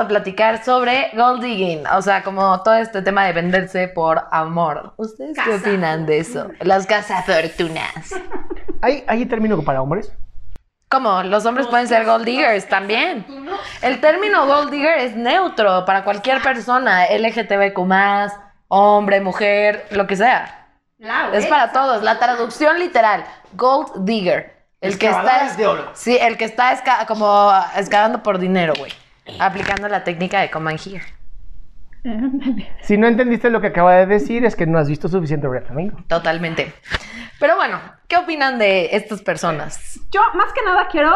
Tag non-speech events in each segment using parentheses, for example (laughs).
a platicar sobre gold digging, o sea, como todo este tema de venderse por amor. ¿Ustedes qué opinan de eso? Las cazafortunas. (laughs) ¿Hay, ¿Hay término para hombres? ¿Cómo? Los hombres pueden ser gold diggers también. El término gold digger es neutro para cualquier persona, LGTBQ+, hombre, mujer, lo que sea. Es para todos. La traducción literal, gold digger. El que está de oro. Sí, el que está esca- como excavando por dinero, güey. Aplicando la técnica de come and here. Si no entendiste lo que acaba de decir, es que no has visto suficiente Red Flamingo. Totalmente. Pero bueno, ¿qué opinan de estas personas? Yo más que nada quiero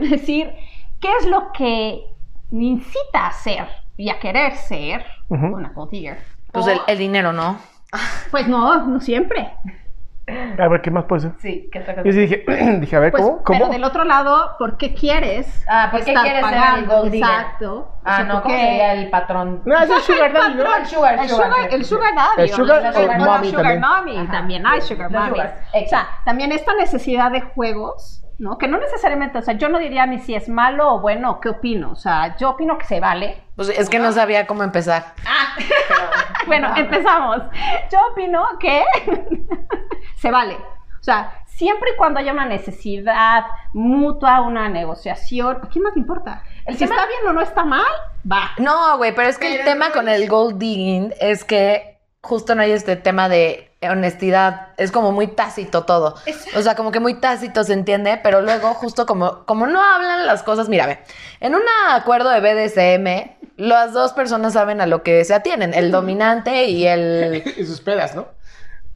(laughs) decir qué es lo que me incita a ser y a querer ser una digger. Pues O- el, el dinero, ¿no? Pues no, no siempre. A ver, ¿qué más puede ser? Sí, ¿qué otra Yo sí dije, (clears throat) dije, a ver, Pues, ¿cómo? ¿Cómo? Pero del otro lado, ¿por qué quieres? Ah, ¿por qué quieres ser el pagando? gold digger? Exacto. O Ah, sea, no, ¿por ¿cómo sería el patrón? No, es el sugar daddy, ¿no? El sugar, El sugar, sugar, el sugar daddy. El sugar o o la- mommy sugar también. mommy también hay sugar sugars, O sea, también esta necesidad de juegos, ¿no? Que no necesariamente, o sea, yo no diría ni si es malo o bueno, ¿qué opino? O sea, yo opino que se vale. Pues es que no sabía cómo empezar. (laughs) Bueno, empezamos. Yo opino que (laughs) se vale. O sea, siempre y cuando haya una necesidad mutua, una negociación, ¿a quién más le importa? El si tema- está bien o no está mal, va. No, güey, pero es que el tema con el gold digging es que justo no hay este tema de honestidad. Es como muy tácito todo. O sea, como que muy tácito se entiende, pero luego justo como, como no hablan las cosas, mira, ve, en un acuerdo de BDSM, las dos personas saben a lo que se atienen, el (laughs) dominante y el... Eso esperas, ¿no?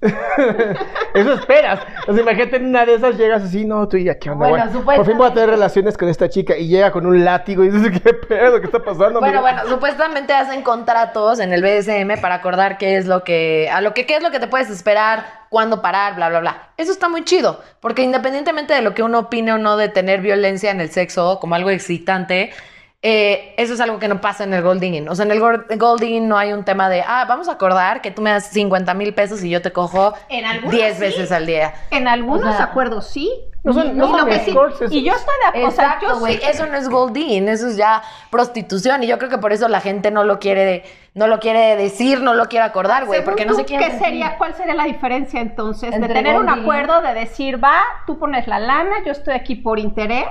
(laughs) Eso esperas. O sea, imagínate en una de esas llegas así, no, tú y ya, ¿qué onda? Bueno? Por fin voy a tener relaciones con esta chica y llega con un látigo y dices, ¿qué pedo? ¿Qué está pasando? Bueno, amigo?" bueno, supuestamente hacen contratos en el BDSM para acordar qué es lo que, a lo que, qué es lo que te puedes esperar, cuándo parar, bla, bla, bla. Eso está muy chido, porque independientemente de lo que uno opine o no de tener violencia en el sexo como algo excitante, eh, eso es algo que no pasa en el gold digging. O sea, en el gold digging no hay un tema de, ah, vamos a acordar que tú me das 50 mil pesos y yo te cojo En algunos 10 sí. veces al día. En algunos O sea, acuerdos sí. no son- no Y son lo que sí- Y yo estoy de acuerdo. O sea, sí- Eso no es gold digging, eso es ya prostitución. Y yo creo que por eso la gente no lo quiere, no lo quiere decir, no lo quiere acordar, güey. Porque no se quiere. ¿qué sentir. sería, ¿Cuál sería la diferencia entonces de Entre tener un acuerdo de decir, va, tú pones la lana, yo estoy aquí por interés?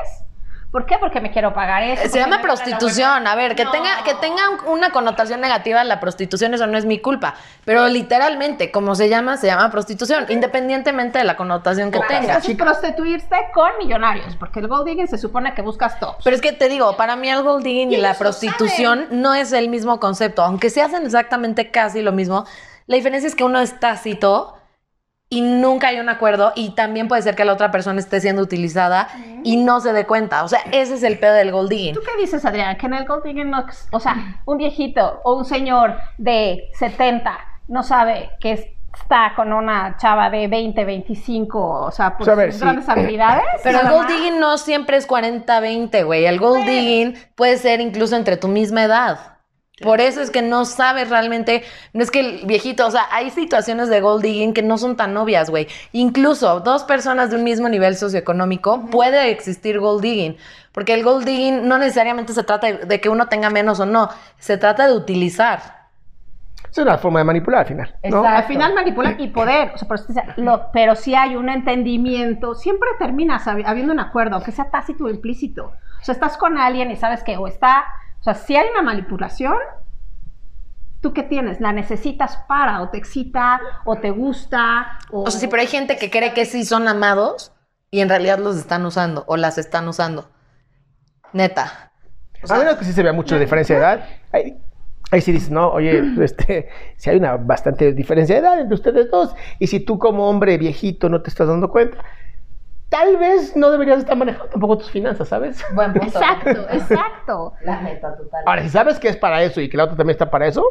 ¿Por qué? Porque me quiero pagar eso. Se porque llama prostitución. A ver, que No. tenga, que tenga una connotación negativa la prostitución, eso no es mi culpa. Pero literalmente, como se llama, se llama prostitución, independientemente de la connotación que buena. tenga. Entonces, prostituirte con millonarios, porque el gold digging se supone que buscas tops. Pero es que te digo, para mí el gold digging y, Y la prostitución no es el mismo concepto. Aunque se hacen exactamente casi lo mismo, la diferencia es que uno es tácito y nunca hay un acuerdo y también puede ser que la otra persona esté siendo utilizada y no se dé cuenta. O sea, ese es el pedo del gold digging. ¿Tú qué dices, Adrián? Que en el gold digging, no, o sea, un viejito o un señor de 70 no sabe que es- está con una chava de 20, 25, o sea, por Pues a ver, sus sí. grandes habilidades. Pero el gold digging no siempre es 40-20, güey. El gold digging puede ser incluso entre tu misma edad. Por eso es que no sabes realmente, no es que el viejito, o sea, hay situaciones de gold digging que no son tan obvias, güey. Incluso dos personas de un mismo nivel socioeconómico puede existir gold digging, porque el gold digging no necesariamente se trata de, que uno tenga menos o no, se trata de utilizar. Es una forma de manipular al final, ¿no? Exacto. Al final manipulan y (clears throat) poder, o sea, lo- pero si hay un entendimiento, siempre terminas habi- habiendo un acuerdo, aunque sea tácito o implícito. O sea, estás con alguien y sabes que o está, o sea, si hay una manipulación, ¿tú qué tienes? ¿La necesitas para o te excita o te gusta? O, O sea, sí, pero hay gente que cree que sí son amados y en realidad los están usando o las están usando. Neta. O sea, a menos que sí se vea mucho diferencia de edad. Ahí, ahí sí dices, no, oye, (clears throat) este, si hay una bastante diferencia de edad entre ustedes dos, y si tú como hombre viejito no te estás dando cuenta, tal vez no deberías estar manejando tampoco tus finanzas, ¿sabes? Buen punto. (laughs) Exacto, exacto. La neta, total. Ahora, si sabes que es para eso y que la otra también está para eso,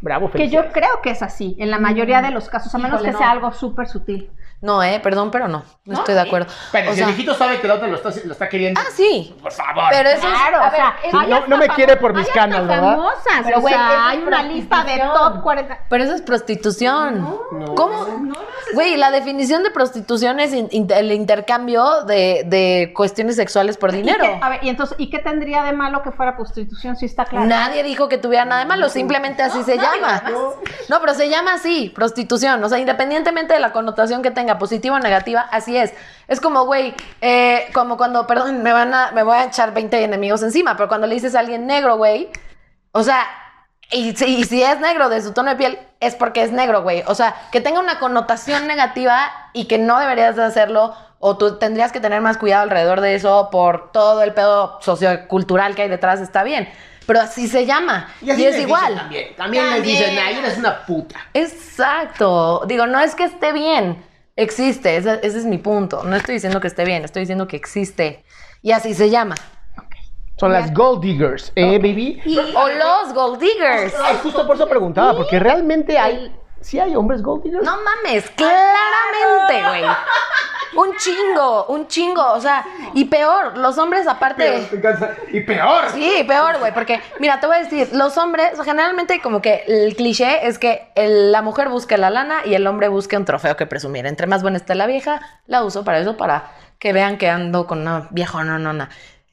bravo, Que yo creo que es así, en la mayoría de los casos, a menos Híjole, que no. sea algo súper sutil. No, eh, perdón, pero no. No, ¿No? estoy de acuerdo. Pero O si el sea, viejito sabe que la otra lo está, lo está queriendo. ah, sí. Por favor. Pero eso es- Claro, o sea, ver, Sí, no- me quiere por mis canas, ¿verdad? famosas, Pero, o güey, sea, eso es hay una lista de prostitución. top 40. Pero eso es prostitución. No. ¿Cómo? Güey, la definición de prostitución es in- in- el intercambio de, de cuestiones sexuales por ¿Y dinero. qué- a ver, y entonces, ¿y qué tendría de malo que fuera prostitución si está claro? Nadie dijo que tuviera nada de malo, simplemente así se llama. No, pero se llama así, prostitución. O sea, independientemente de la connotación que tenga, positiva o negativa, así es. Es como, güey, eh, como cuando, perdón, me van a, me voy a echar 20 enemigos encima, pero cuando le dices a alguien negro, güey, o sea, y si, y si es negro de su tono de piel, es porque es negro, güey. O sea, que tenga una connotación negativa y que no deberías de hacerlo, o tú tendrías que tener más cuidado alrededor de eso por todo el pedo sociocultural que hay detrás, está bien. Pero así se llama. Y, así es igual. También, también les dicen, ay, eres una puta. Exacto. Digo, no es que esté bien, existe, ese, ese es mi punto. No estoy diciendo que esté bien, estoy diciendo que existe. Y así se llama. Son las gold diggers, ¿eh, baby? O los gold diggers. Ay, justo por eso preguntaba, porque realmente hay. Sí hay hombres gold diggers. No mames, claramente, güey. Un chingo, un chingo. O sea, y peor, los hombres aparte... Y peor. Sí, peor, güey, porque mira, te voy a decir, los hombres, generalmente como que el cliché es que el- la mujer busque la lana y el hombre busque un trofeo que presumir. Entre más buena esté la vieja, la uso para eso, para que vean que ando con una vieja no, no, no.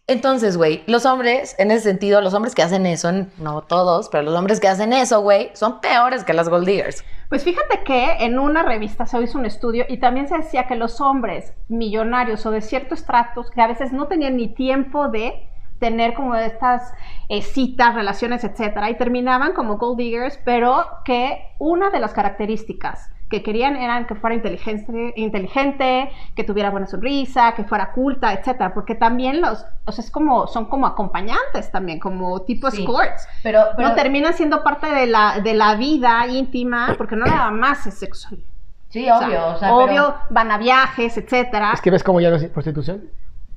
Entonces, güey, los hombres, en ese sentido, los hombres que hacen eso, no todos, pero los hombres que hacen eso, güey, son peores que las gold diggers. Pues fíjate que en una revista se hizo un estudio y también se decía que los hombres millonarios o de ciertos estratos que a veces no tenían ni tiempo de tener como estas eh, citas, relaciones, etcétera, y terminaban como gold diggers, pero que una de las características que querían eran que fuera inteligente, inteligente, que tuviera buena sonrisa, que fuera culta, etcétera, porque también los, o sea, es como, son como acompañantes también, como tipo Sí. escorts. Pero, No terminan siendo parte de la, de la vida íntima, porque no nada más es sexual. Sí, O sea, obvio, van a viajes, etcétera. Es que ves cómo ya no es prostitución.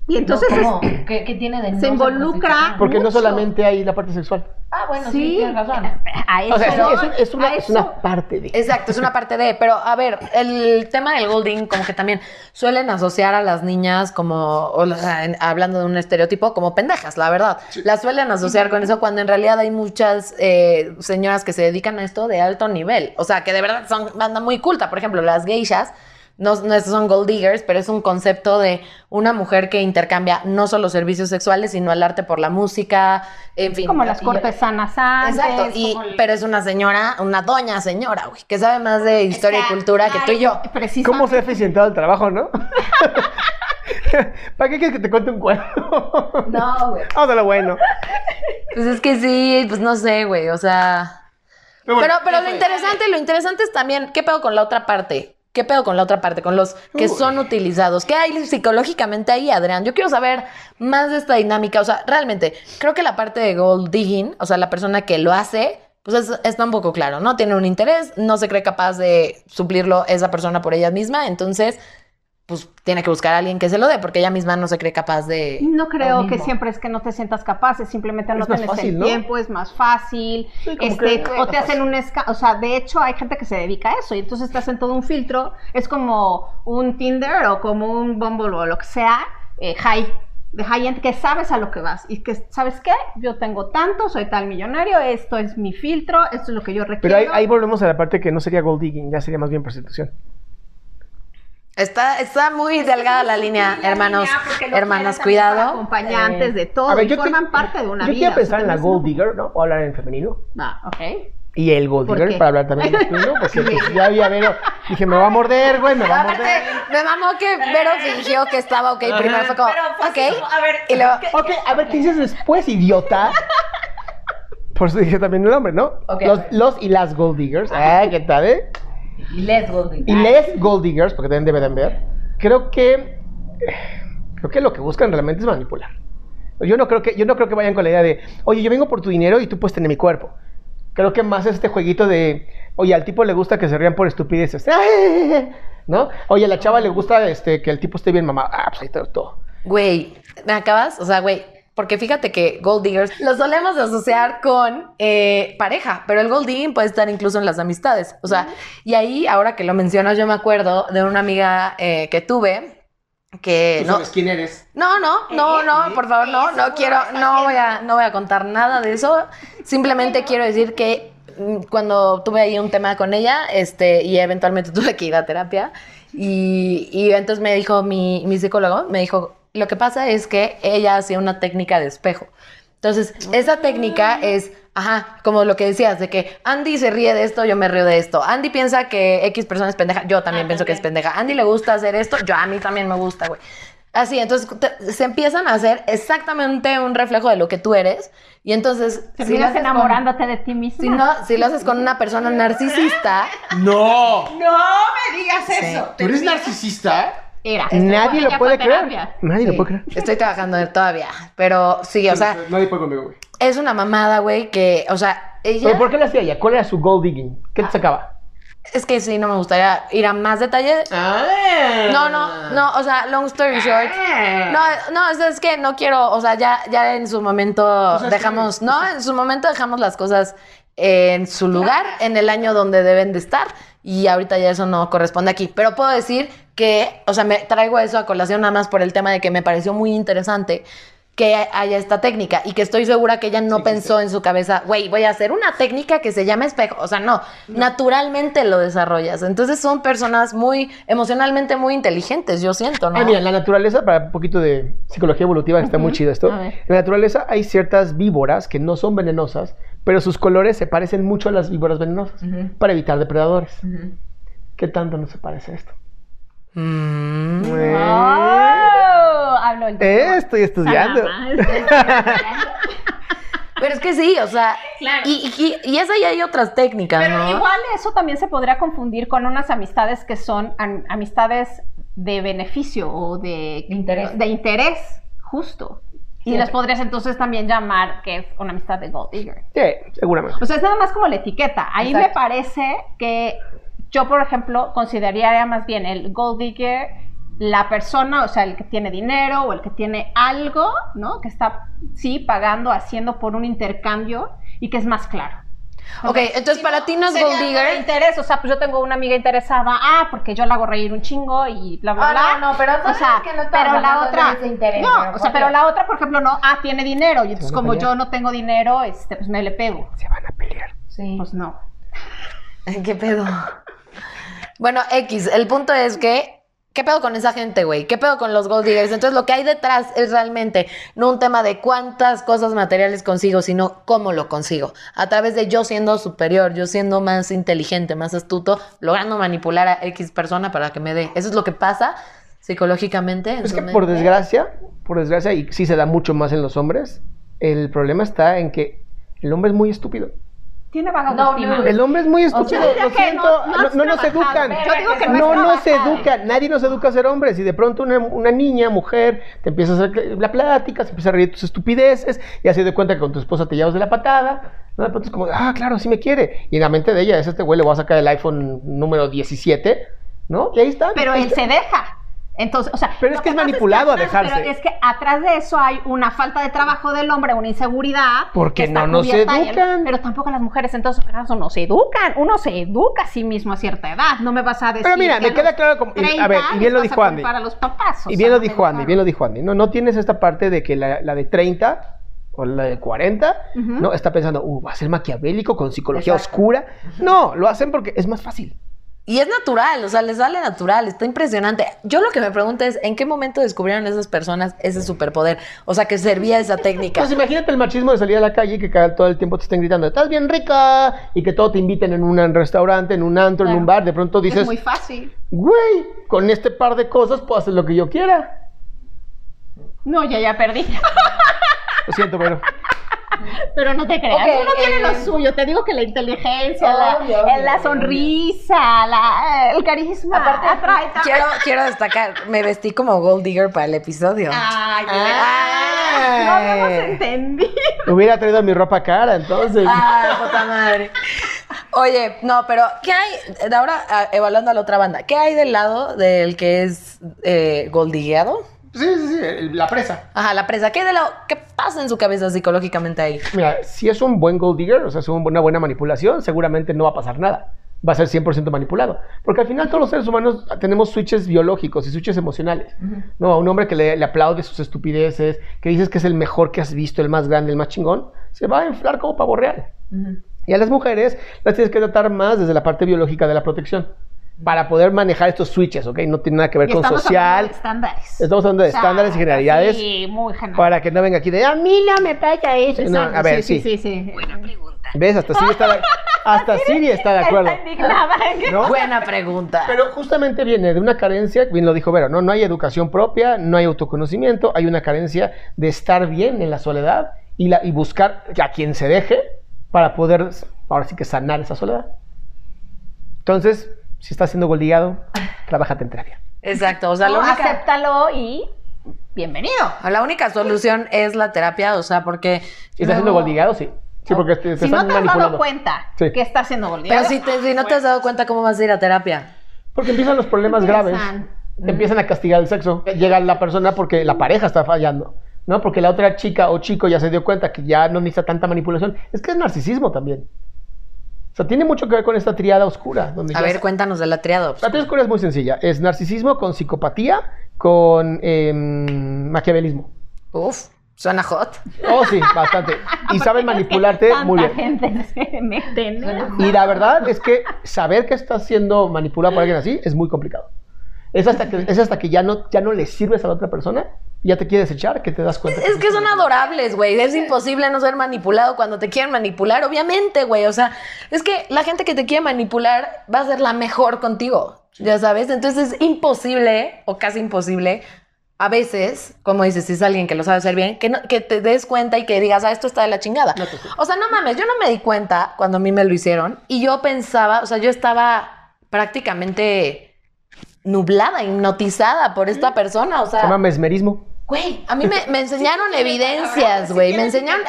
Y entonces es- ¿Qué, qué tiene de se involucra-? Porque no solamente hay la parte sexual. Ah, bueno, sí, sí, tienes razón. a eso, O sea, es, es un- es una, a es eso- una parte de. Exacto, es una parte de, pero a ver, el tema del golding como que también suelen asociar a las niñas como, o sea, en- hablando de un estereotipo, como pendejas, la verdad. Las suelen asociar con eso cuando en realidad hay muchas eh, señoras que se dedican a esto de alto nivel, o sea, que de verdad son banda muy culta, por ejemplo, las geishas. No, no son gold diggers, pero es un concepto de una mujer que intercambia no solo servicios sexuales, sino el arte por la música, en fin. como las cortesanas antes. Exacto, y, el- pero es una señora, una doña señora, güey, que sabe más de historia y cultura que tú y yo. Precisamente. ¿Cómo se ha eficientado el trabajo, no? (laughs) ¿Para qué quieres que te cuente un cuento? No, güey. (laughs) Vamos a lo bueno. Pues es que sí, pues no sé, güey, o sea... Pero, Pero, pero lo interesante, lo interesante es también, ¿qué pedo con la otra parte? ¿Qué pedo con la otra parte? Con los que son utilizados. ¿Qué hay psicológicamente ahí, Adrián? Yo quiero saber más de esta dinámica. O sea, realmente, creo que la parte de gold digging, o sea, la persona que lo hace, pues es- está un poco claro, ¿no? Tiene un interés, no se cree capaz de suplirlo esa persona por ella misma, entonces, pues tiene que buscar a alguien que se lo dé, porque ella misma no se cree capaz de... No creo que siempre es que no te sientas capaz, es simplemente no Es más tienes fácil, el ¿no? tiempo, es más fácil. Sí, como este, que, o te hacen un esca, o sea, de hecho hay gente que se dedica a eso y entonces te hacen todo un filtro, es como un Tinder o como un Bumble o lo que sea, eh, high, de high end, que sabes a lo que vas y que, ¿sabes qué? Yo tengo tanto, soy tal millonario, esto es mi filtro, esto es lo que yo requiero. Pero ahí, ahí volvemos a la parte que no sería gold digging, ya sería más bien prostitución. Está, está muy delgada la línea, La hermanos, línea, porque lo hermanas, cuidado. Acompañantes Eh, de todo, A ver, y yo forman que- parte de una yo vida. quiero o sea, pensar en la gold digger, ¿no? O hablar en femenino. Ah, ok. Y el gold ¿Por digger para hablar también en masculino, (laughs) porque pues, ya había Vero. Dije, me va a morder, güey, me va a morder. me mamó que Vero fingió que estaba ok. Primero fue como, ok. a ver, Y luego, Ok, a ver, ¿qué dices después, idiota? Por eso dije también el nombre, ¿no? Ok. Los, los y las gold diggers. Ah, ¿qué tal, eh? Y les gold diggers, porque también deben ver, creo que creo que lo que buscan realmente es manipular. Yo no creo que yo no creo que vayan con la idea de, "Oye, yo vengo por tu dinero y tú puedes tener mi cuerpo." Creo que más es este jueguito de, "Oye, al tipo le gusta que se rían por estupideces." (laughs) ¿No? Oye, a la chava le gusta este que el tipo esté bien mamado. Ah, pues ahí está todo. Güey, ¿me acabas? O sea, güey, porque fíjate que gold diggers lo solemos asociar con eh, pareja, pero el gold digging puede estar incluso en las amistades. O sea, y ahí, ahora que lo mencionas, yo me acuerdo de una amiga eh, que tuve que ¿Tú no. sabes quién eres? No, no, no, no, por favor, no, no quiero, no voy a, no voy a contar nada de eso. Simplemente quiero decir que mm, cuando tuve ahí un tema con ella, este, y eventualmente (laughs) tuve que ir a terapia, y, y entonces me dijo mi, mi psicólogo, me dijo, lo que pasa es que ella hacía una técnica de espejo. Entonces, esa técnica es, ajá, como lo que decías, de que Andy se ríe de esto, yo me río de esto. Andy piensa que X persona es pendeja, yo también Ah, pienso que es pendeja. Andy le gusta hacer esto, yo a mí también me gusta, güey. Así, entonces te- se empiezan a hacer exactamente un reflejo de lo que tú eres. Y entonces, si lo con- enamorándote de ti misma. si, no, si lo haces con una persona narcisista, (laughs) ¡No! No me digas eso. ¿Tú eres narcisista? Era. Nadie lo puede creer. terapia. Nadie lo puede creer. estoy trabajando en él todavía. Pero sí, o sea, Nadie puede conmigo, güey. es una mamada, güey, que, o sea, ella. ¿Pero por qué lo hacía ella? ¿Cuál era su gold digging? ¿Qué te sacaba? Es que sí, no me gustaría ir a más detalle. Ah. No, no, no, o sea, long story short. No, no, es, es que no quiero, o sea, ya, ya en su momento dejamos, no, en su momento dejamos las cosas en su lugar, en el año donde deben de estar, y ahorita ya eso no corresponde aquí. Pero puedo decir que, o sea, me traigo eso a colación nada más por el tema de que me pareció muy interesante que haya esta técnica y que estoy segura que ella no pensó en su cabeza, güey, voy a hacer una técnica que se llama espejo. O sea, no, naturalmente lo desarrollas. Entonces son personas muy emocionalmente muy inteligentes, yo siento, ¿no? Ah, mira, en la naturaleza, para un poquito de psicología evolutiva, está muy chido esto. En la naturaleza hay ciertas víboras que no son venenosas, pero sus colores se parecen mucho a las víboras venenosas para evitar depredadores. ¿Qué tanto no se parece esto? Mm. Eh, Oh, hablo el eh, estoy estudiando. (laughs) Pero es que sí, o sea, Claro. y, y, y esa ya hay otras técnicas, Pero ¿no? igual eso también se podría confundir con unas amistades que son am- amistades de beneficio o de interés. de interés, justo. Y las podrías entonces también llamar que es una amistad de gold digger. Sí, seguramente. O sea, es nada más como la etiqueta. Ahí Exacto. me parece que yo, por ejemplo, consideraría más bien el gold digger la persona, o sea, el que tiene dinero o el que tiene algo, ¿no? Que está, sí, pagando, haciendo por un intercambio y que es más claro. Ok, entonces para ti no es gold de digger. interés, o sea, pues yo tengo una amiga interesada, ah, porque yo la hago reír un chingo y bla, bla, Ah, bla. no, no, pero o sea, que no pero la de otra, ese interés, no, o sea, ¿por pero la otra, por ejemplo, no, ah, tiene dinero y entonces como yo no tengo dinero, este, pues me le pego. Se van a pelear. Sí. Pues no. (laughs) ¿Qué pedo? Bueno, X, el punto es que, ¿qué pedo con esa gente, güey? ¿Qué pedo con los gold diggers? Entonces, lo que hay detrás es realmente no un tema de cuántas cosas materiales consigo, sino cómo lo consigo. A través de yo siendo superior, yo siendo más inteligente, más astuto, logrando manipular a X persona para que me dé. Eso es lo que pasa psicológicamente. en Es que mente. por desgracia, por desgracia, y sí se da mucho más en los hombres, el problema está en que el hombre es muy estúpido. Tiene baja No, autoestima. no. El hombre es muy estúpido, lo siento, no- nos educan. Yo digo que no nos educan, nadie nos educa a ser hombres. Y de pronto una, una niña, mujer, te empieza a hacer la plática, se empieza a reír tus estupideces, y así de cuenta que con tu esposa te llevas de la patada. ¿no? De pronto es como, ah, claro, sí me quiere. Y en la mente de ella es este güey, le voy a sacar el iPhone número 17, ¿no? Y ahí está. Pero ahí él está. se deja. Entonces, o sea, Pero es lo que es manipulado a dejarse. Pero es que atrás de eso hay una falta de trabajo del hombre, una inseguridad. Porque que no nos educan. pero tampoco las mujeres en todo su caso no se educan. Uno se educa a sí mismo a cierta edad. No me vas a decir. Pero mira, que me queda claro como- y- a 30 ver, y bien lo dijo Andy. culpar a los papás. Y sea, bien lo no me dijo Andy, bien lo dijo Andy. No, no tienes esta parte de que la, la de 30 o la de 40, Ujú. ¿no? Está pensando, uh, va a ser maquiavélico con psicología Exacto. oscura. No, lo hacen porque es más fácil. Y es natural, o sea, les sale natural, está impresionante. Yo lo que me pregunto es, ¿en qué momento descubrieron esas personas ese superpoder? O sea, que servía esa técnica. Pues imagínate el machismo de salir a la calle y que cada- todo el tiempo te estén gritando, estás bien rica, y que todo te inviten en un restaurante, en un antro, en un bar. De pronto dices, Es muy fácil. güey, con este par de cosas puedo hacer lo que yo quiera. No, ya, ya perdí. Lo siento, pero... Pero no te creas, Ok, uno tiene eh, lo suyo. Te digo que la inteligencia, la, Obvio, obvio, la obvio. sonrisa, la- el carisma. Aparte, atrae. quiero, quiero destacar, me vestí como Gold Digger para el episodio. Ay, Ay. no habíamos entendido. Hubiera traído mi ropa cara, entonces. Ay, puta madre. Oye, no, pero ¿qué hay? Ahora ah, evaluando a la otra banda, ¿qué hay del lado del que es eh, goldigueado? Sí, sí, sí, el- la presa. Ajá, la presa. ¿Qué, de ¿Qué pasa en su cabeza psicológicamente ahí? Mira, si es un buen gold digger, o sea, es un- una buena manipulación, seguramente no va a pasar nada. Va a ser 100% manipulado. Porque al final todos los seres humanos tenemos switches biológicos y switches emocionales. No, a un hombre que le, le aplaude sus estupideces, que dices que es el mejor que has visto, el más grande, el más chingón, se va a inflar como pavo real. Y a las mujeres las tienes que tratar más desde la parte biológica de la protección. Para poder manejar estos switches, ¿ok? No tiene nada que ver Y con estamos social. hablando de estándares. Estamos hablando de O sea, estándares y generalidades. Sí, muy general. Para que no venga aquí de, a mí no me pasa eso. No, a ver, sí, sí. sí, sí, sí. ¿Ves? Hasta Siri está (laughs) de, hasta Siri está de acuerdo. ¿No? Buena pregunta. Pero justamente viene de una carencia, bien lo dijo Vero, ¿no? No hay educación propia, no hay autoconocimiento, hay una carencia de estar bien en la soledad y, la, y buscar a quien se deje para poder, ahora sí que sanar esa soledad. Entonces, si estás siendo goldigado, (laughs) trabájate en terapia. Exacto. O sea, la No, única, acéptalo y bienvenido. la única solución es la terapia, o sea, porque... Si estás siendo goldigado, sí. Sí, porque te, te Si no te has dado cuenta Sí. que estás siendo golpeado. Pero si, te- si no te has dado cuenta, ¿cómo vas a ir a terapia? Porque empiezan los problemas graves. Empiezan a castigar el sexo. Llega la persona porque la pareja está fallando. ¿No? Porque la otra chica o chico ya se dio cuenta que ya no necesita tanta manipulación. Es que es narcisismo también. O sea, tiene mucho que ver con esta triada oscura. Donde A ver, se- cuéntanos de la triada. La triada oscura es muy sencilla. Es narcisismo con psicopatía, con em, maquiavelismo. Uf, suena hot. Oh, sí, bastante. (laughs) Y saben manipularte muy bien. gente (laughs) se mete en. Y la verdad es que saber que estás siendo manipulado por alguien así es muy complicado. Es hasta que, es hasta que ya, no, ya no le sirves a la otra persona ya te quieres echar que te das cuenta. Es que son adorables, güey. Es imposible no ser manipulado cuando te quieren manipular, obviamente, güey. O sea, es que la gente que te quiere manipular va a ser la mejor contigo, ya sabes. Entonces es imposible, o casi imposible, a veces, como dices, si es alguien que lo sabe hacer bien, que, no- que te des cuenta y que digas, ah, esto está de la chingada. No O sea, no mames, yo no me di cuenta cuando a mí me lo hicieron y yo pensaba, o sea, yo estaba prácticamente nublada, hipnotizada por esta persona, o Se llama sea, mesmerismo. Güey, a mí me, me enseñaron evidencias, güey, me enseñaron,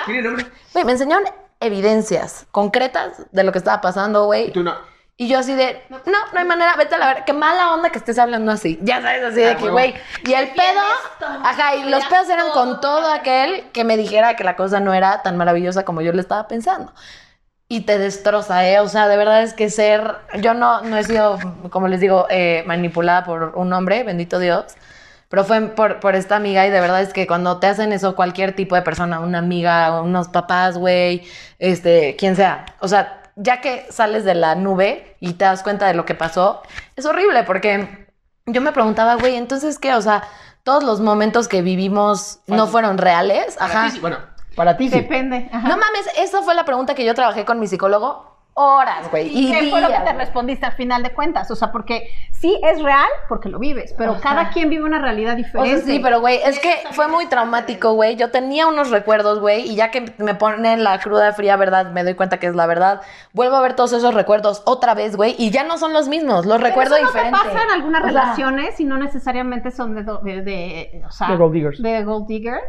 güey, me enseñaron evidencias concretas de lo que estaba pasando, güey. Tú no. Y yo así de, no, no hay manera, vete a la ver, qué mala onda que estés hablando así. Ya sabes, así de Ah, que, güey. Y el pedo, ajá, y los pedos eran con todo aquel que me dijera que la cosa no era tan maravillosa como yo le estaba pensando. Y te destroza, ¿eh? O sea, de verdad es que ser, yo no, no he sido, como les digo, eh, manipulada por un hombre, bendito Dios. Pero fue por, por esta amiga y de verdad es que cuando te hacen eso cualquier tipo de persona, una amiga, unos papás, güey, este, quien sea, o sea, ya que sales de la nube y te das cuenta de lo que pasó, es horrible porque yo me preguntaba, güey, entonces qué, o sea, todos los momentos que vivimos no fueron reales, Para ajá. ti sí, bueno, para ti sí. Depende. ajá. No mames, esa fue la pregunta que yo trabajé con mi psicólogo horas, güey. ¿Y Y qué fue lo que te respondiste al final de cuentas? O sea, porque sí es real porque lo vives, pero Ajá. cada quien vive una realidad O diferente. sea, sí, pero güey, es que fue muy traumático, güey. Yo tenía unos recuerdos, güey, y ya que me ponen la cruda, fría verdad, me doy cuenta que es la verdad. Vuelvo a ver todos esos recuerdos otra vez, güey, y ya no son los mismos, los Pero recuerdo eso no diferente. te pasa en algunas O sea, relaciones y no necesariamente son de, do- de, de- o sea, De gold diggers. de gold diggers.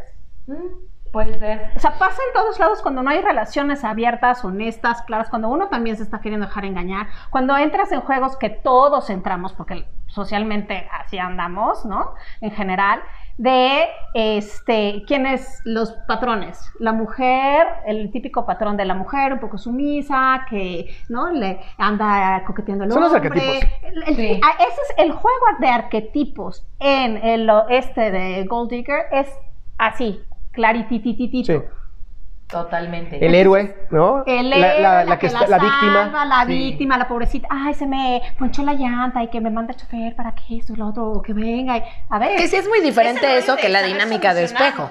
Puede ser. O sea, pasa en todos lados cuando no hay relaciones abiertas, honestas, claras, cuando uno también se está queriendo dejar engañar, cuando entras en juegos que todos entramos, porque socialmente así andamos, ¿no? En general, de este, quiénes los patrones. La mujer, el típico patrón de la mujer, un poco sumisa, que, ¿no? Le anda coqueteando al Son los hombre. arquetipos. El- el- Sí. ah, ese es el juego de arquetipos en el este de Gold Digger, es así, claritititito. Sí. Totalmente. El héroe, ¿no? El la, héroe, la- la, la que, que la, está, la salva, víctima. la Sí. víctima, la pobrecita, ay, se me ponchó la llanta y que me manda el chofer para que esto y lo otro, o que venga. y- a ver, Que sí es muy diferente eso que la dinámica de espejo.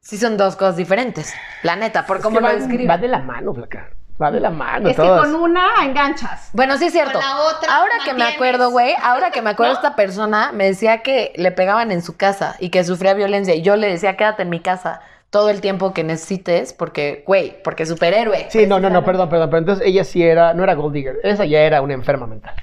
Sí son dos cosas diferentes. La neta, por Es cómo lo va, describe. va de la mano, flaca. Va de la mano. es que con una enganchas. Bueno, sí es cierto. Con la otra ahora que me acuerdo, güey, ahora que me acuerdo, (laughs) esta persona me decía que le pegaban en su casa y que sufría violencia. Y yo le decía, quédate en mi casa todo el tiempo que necesites, porque, güey, porque superhéroe. Sí, no, no, no, perdón, perdón. Pero entonces ella sí era, no era gold digger. Esa ya era una enferma mental.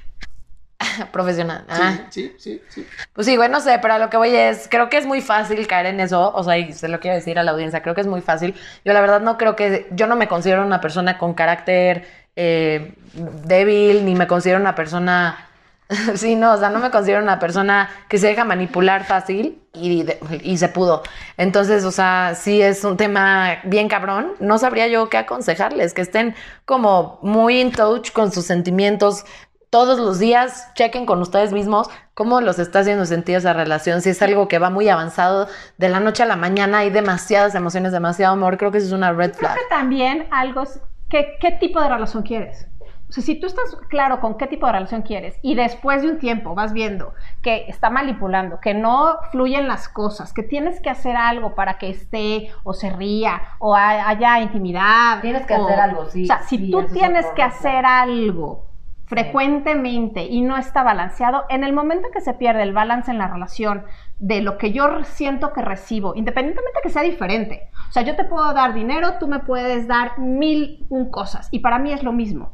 (laughs) Profesional. Ah. sí, sí, sí. Pues sí, güey, no sé, pero a lo que voy es, creo que es muy fácil caer en eso, o sea, y se lo quiero decir a la audiencia, creo que es muy fácil. Yo la verdad no creo que, yo no me considero una persona con carácter eh, débil, ni me considero una persona (laughs) Sí, no, o sea, no me considero una persona que se deja manipular fácil y, de- y se pudo. Entonces, o sea, sí es un tema bien cabrón. No sabría yo qué aconsejarles, que estén como muy in touch con sus sentimientos todos los días, chequen con ustedes mismos cómo los está haciendo sentir esa relación. Si es algo que va muy avanzado de la noche a la mañana, hay demasiadas emociones, demasiado amor, creo que eso es una red Creo flag. que también algo que, qué tipo de relación quieres. O sea, si tú estás claro con qué tipo de relación quieres y después de un tiempo vas viendo que está manipulando, que no fluyen las cosas, que tienes que hacer algo para que esté o se ría o ha- haya intimidad. Tienes que o- hacer algo, sí, O sea, si sí, tú tienes que hacer algo frecuentemente y no está balanceado, en el momento que se pierde el balance en la relación de lo que yo siento que recibo, independientemente que sea diferente. O sea, yo te puedo dar dinero, tú me puedes dar mil un cosas y para mí es lo mismo,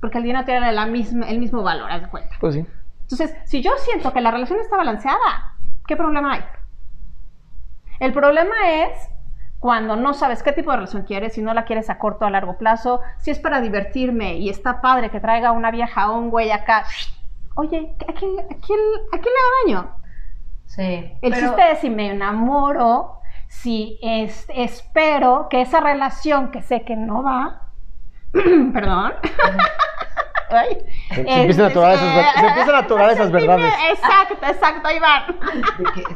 porque el dinero tiene la misma, el mismo valor, haz de cuenta. Pues sí. Entonces, si yo siento que la relación está balanceada, ¿qué problema hay? El problema es cuando no sabes qué tipo de relación quieres, si no la quieres a corto o a largo plazo, si es para divertirme y está padre que traiga una vieja o un güey acá. Oye, ¿a quién, a quién, a quién le da daño? Sí. El chiste es si me enamoro, si es- espero que esa relación que sé que no va, (clears throat) perdón, (laughs) Ay, Se, se empiezan a atorar esas, ver- se empiezan a atorar esas verdades. Exacto, exacto, Iván.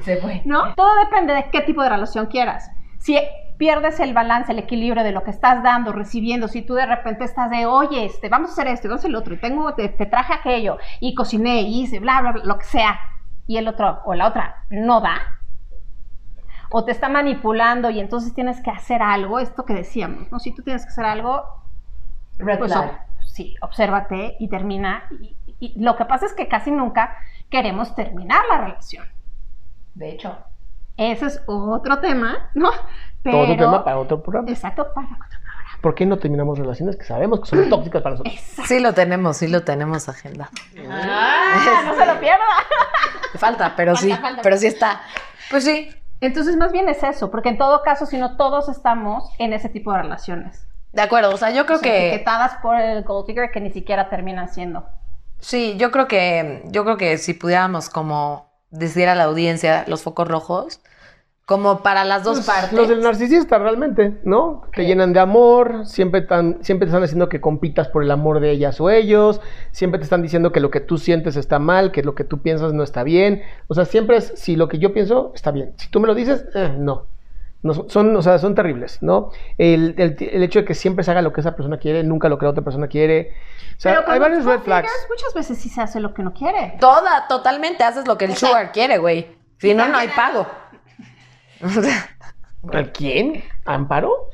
se fue. ¿No? Todo depende de qué tipo de relación quieras. Si pierdes el balance, el equilibrio de lo que estás dando, recibiendo, si tú de repente estás de, oye, este, vamos a hacer esto, vamos a hacer el otro, y tengo, te, te traje aquello, y cociné, y hice, bla, bla, bla, lo que sea, y el otro o la otra no da, o te está manipulando y entonces tienes que hacer algo, esto que decíamos, ¿no? Si tú tienes que hacer algo, Red pues ob- sí, obsérvate y termina. Y, y lo que pasa es que casi nunca queremos terminar la relación. De hecho. Ese es otro tema, (laughs) ¿no? Pero, Todo tema para otro programa. Exacto, para otro programa. ¿Por qué no terminamos relaciones que sabemos que son tóxicas para nosotros? Exacto. Sí lo tenemos, sí lo tenemos agendado. Ah, no se lo pierda. (laughs) Falta, pero sí, falta. pero sí está. Pues sí. Entonces, más bien es eso, porque en todo caso, si no todos estamos en ese tipo de relaciones. De acuerdo, o sea, yo creo O sea, que etiquetadas por el gold digger que ni siquiera terminan siendo. sí, yo creo que yo creo que si pudiéramos como decir a la audiencia los focos rojos, como para las dos Pues, partes. Los del narcisista, realmente, ¿no? Te llenan de amor, siempre, tan, siempre te están haciendo que compitas por el amor de ellas o ellos, siempre te están diciendo que lo que tú sientes está mal, que lo que tú piensas no está bien. O sea, siempre es, si lo que yo pienso está bien. Si tú me lo dices, eh, no. No, son- son, o sea, son terribles, ¿no? El, el- el hecho de que siempre se haga lo que esa persona quiere, nunca lo que la otra persona quiere. O sea, Pero hay varios red flags. Muchas veces sí se hace lo que no quiere. Toda, totalmente haces lo que el sugar quiere, güey. Si no, no hay pago. (laughs) ¿A quién? ¿Amparo?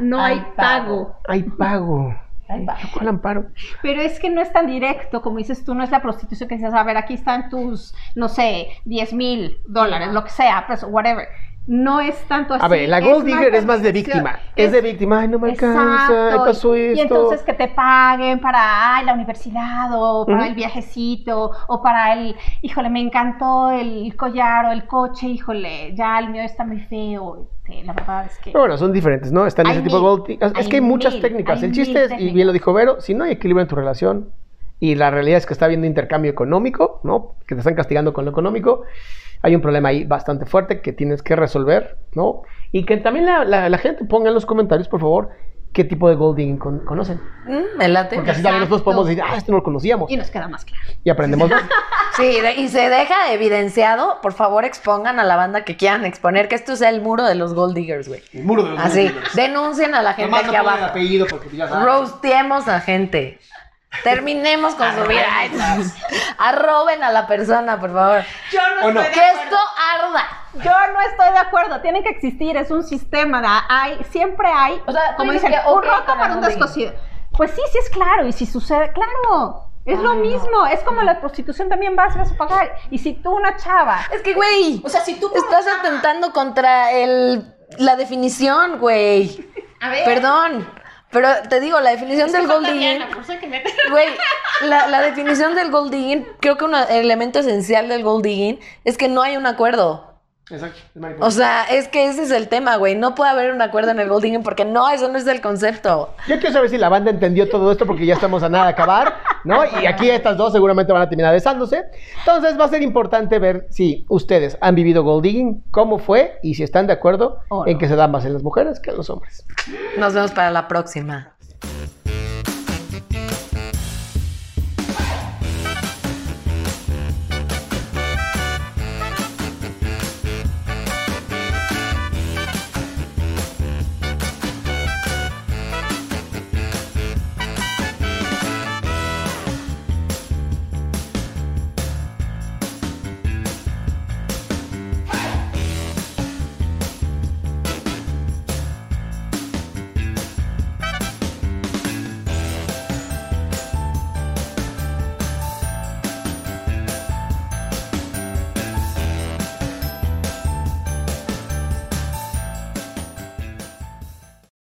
No Hay hay pago. pago. Hay pago. hay pago. ¿Cuál amparo? Pero es que no es tan directo, como dices tú, no es la prostitución que dices, a ver, aquí están tus, no sé, 10 mil dólares, lo que sea, pues, whatever. No es tanto así. A ver, la gold digger es más de víctima. Es de víctima. Ay, no me alcanza. Ay, pasó esto. Y entonces que te paguen para ay, la universidad o para el viajecito o para el, híjole, me encantó el collar o el coche, híjole, ya el mío está muy feo. Este, la verdad es que... Pero bueno, son diferentes, ¿no? Están ese tipo de gold. Es que hay muchas técnicas. Hay El chiste es, y bien lo dijo Vero, si no hay equilibrio en tu relación y la realidad es que está habiendo intercambio económico, ¿no? Que te están castigando con lo económico, hay un problema ahí bastante fuerte que tienes que resolver, ¿no? Y que también la, la- la gente ponga en los comentarios, por favor, qué tipo de gold digging con- conocen. Mm, me late. Porque así también nosotros Exacto. podemos decir, ah, esto no lo conocíamos. Y nos queda más claro. Y aprendemos más. (laughs) Sí, de- y se deja evidenciado, por favor expongan a la banda que quieran exponer, que esto sea el muro de los gold diggers, güey. El muro de los Así, gold diggers. denuncien a la gente no aquí pongan abajo. apellido porque ya sabes. Roastiemos a gente. Terminemos con su vida. Ay, Arroben a la persona, por favor. Yo ¿O no? Que esto arda. Yo no estoy de acuerdo, tienen que existir, es un sistema, ¿da? hay, siempre hay, O sea, como dicen, que un roto para un bullying. descosido. Pues sí, sí es claro, y si sucede, claro, es lo no. mismo, es como la prostitución también vas, vas a pagar, y si tú una chava, Es que, güey, o sea, si tú estás chava- atentando contra el, la definición, güey. (laughs) a ver, Perdón. Pero te digo, la definición del gold digging, güey, la, la definición del gold digging, creo que un elemento esencial del gold digging es que no hay un acuerdo. Exacto. es O sea, es que ese es el tema, güey. No puede haber un acuerdo en el gold digging porque no, eso no es el concepto. Yo quiero saber si la banda entendió todo esto porque ya estamos a nada de acabar, ¿no? Y aquí estas dos seguramente van a terminar besándose. Entonces va a ser importante ver si ustedes han vivido gold digging, cómo fue y si están de acuerdo en que se da más en las mujeres que en los hombres. Nos vemos para la próxima.